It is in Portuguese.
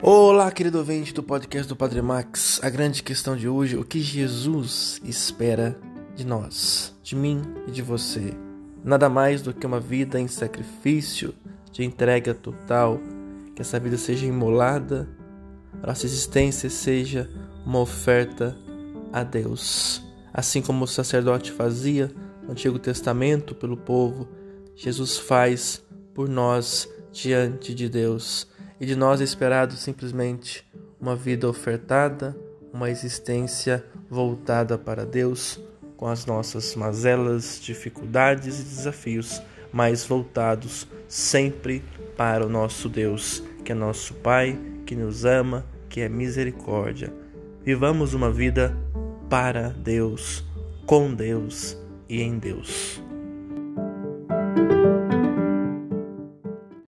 Olá, querido ouvinte do podcast do Padre Max. A grande questão de hoje, o que Jesus espera de nós, de mim e de você. Nada mais do que uma vida em sacrifício, de entrega total, que essa vida seja imolada, nossa existência seja uma oferta a Deus. Assim como o sacerdote fazia no Antigo Testamento pelo povo, Jesus faz por nós diante de Deus e de nós esperado simplesmente uma vida ofertada, uma existência voltada para Deus, com as nossas mazelas, dificuldades e desafios, mas voltados sempre para o nosso Deus, que é nosso Pai, que nos ama, que é misericórdia. Vivamos uma vida para Deus, com Deus e em Deus.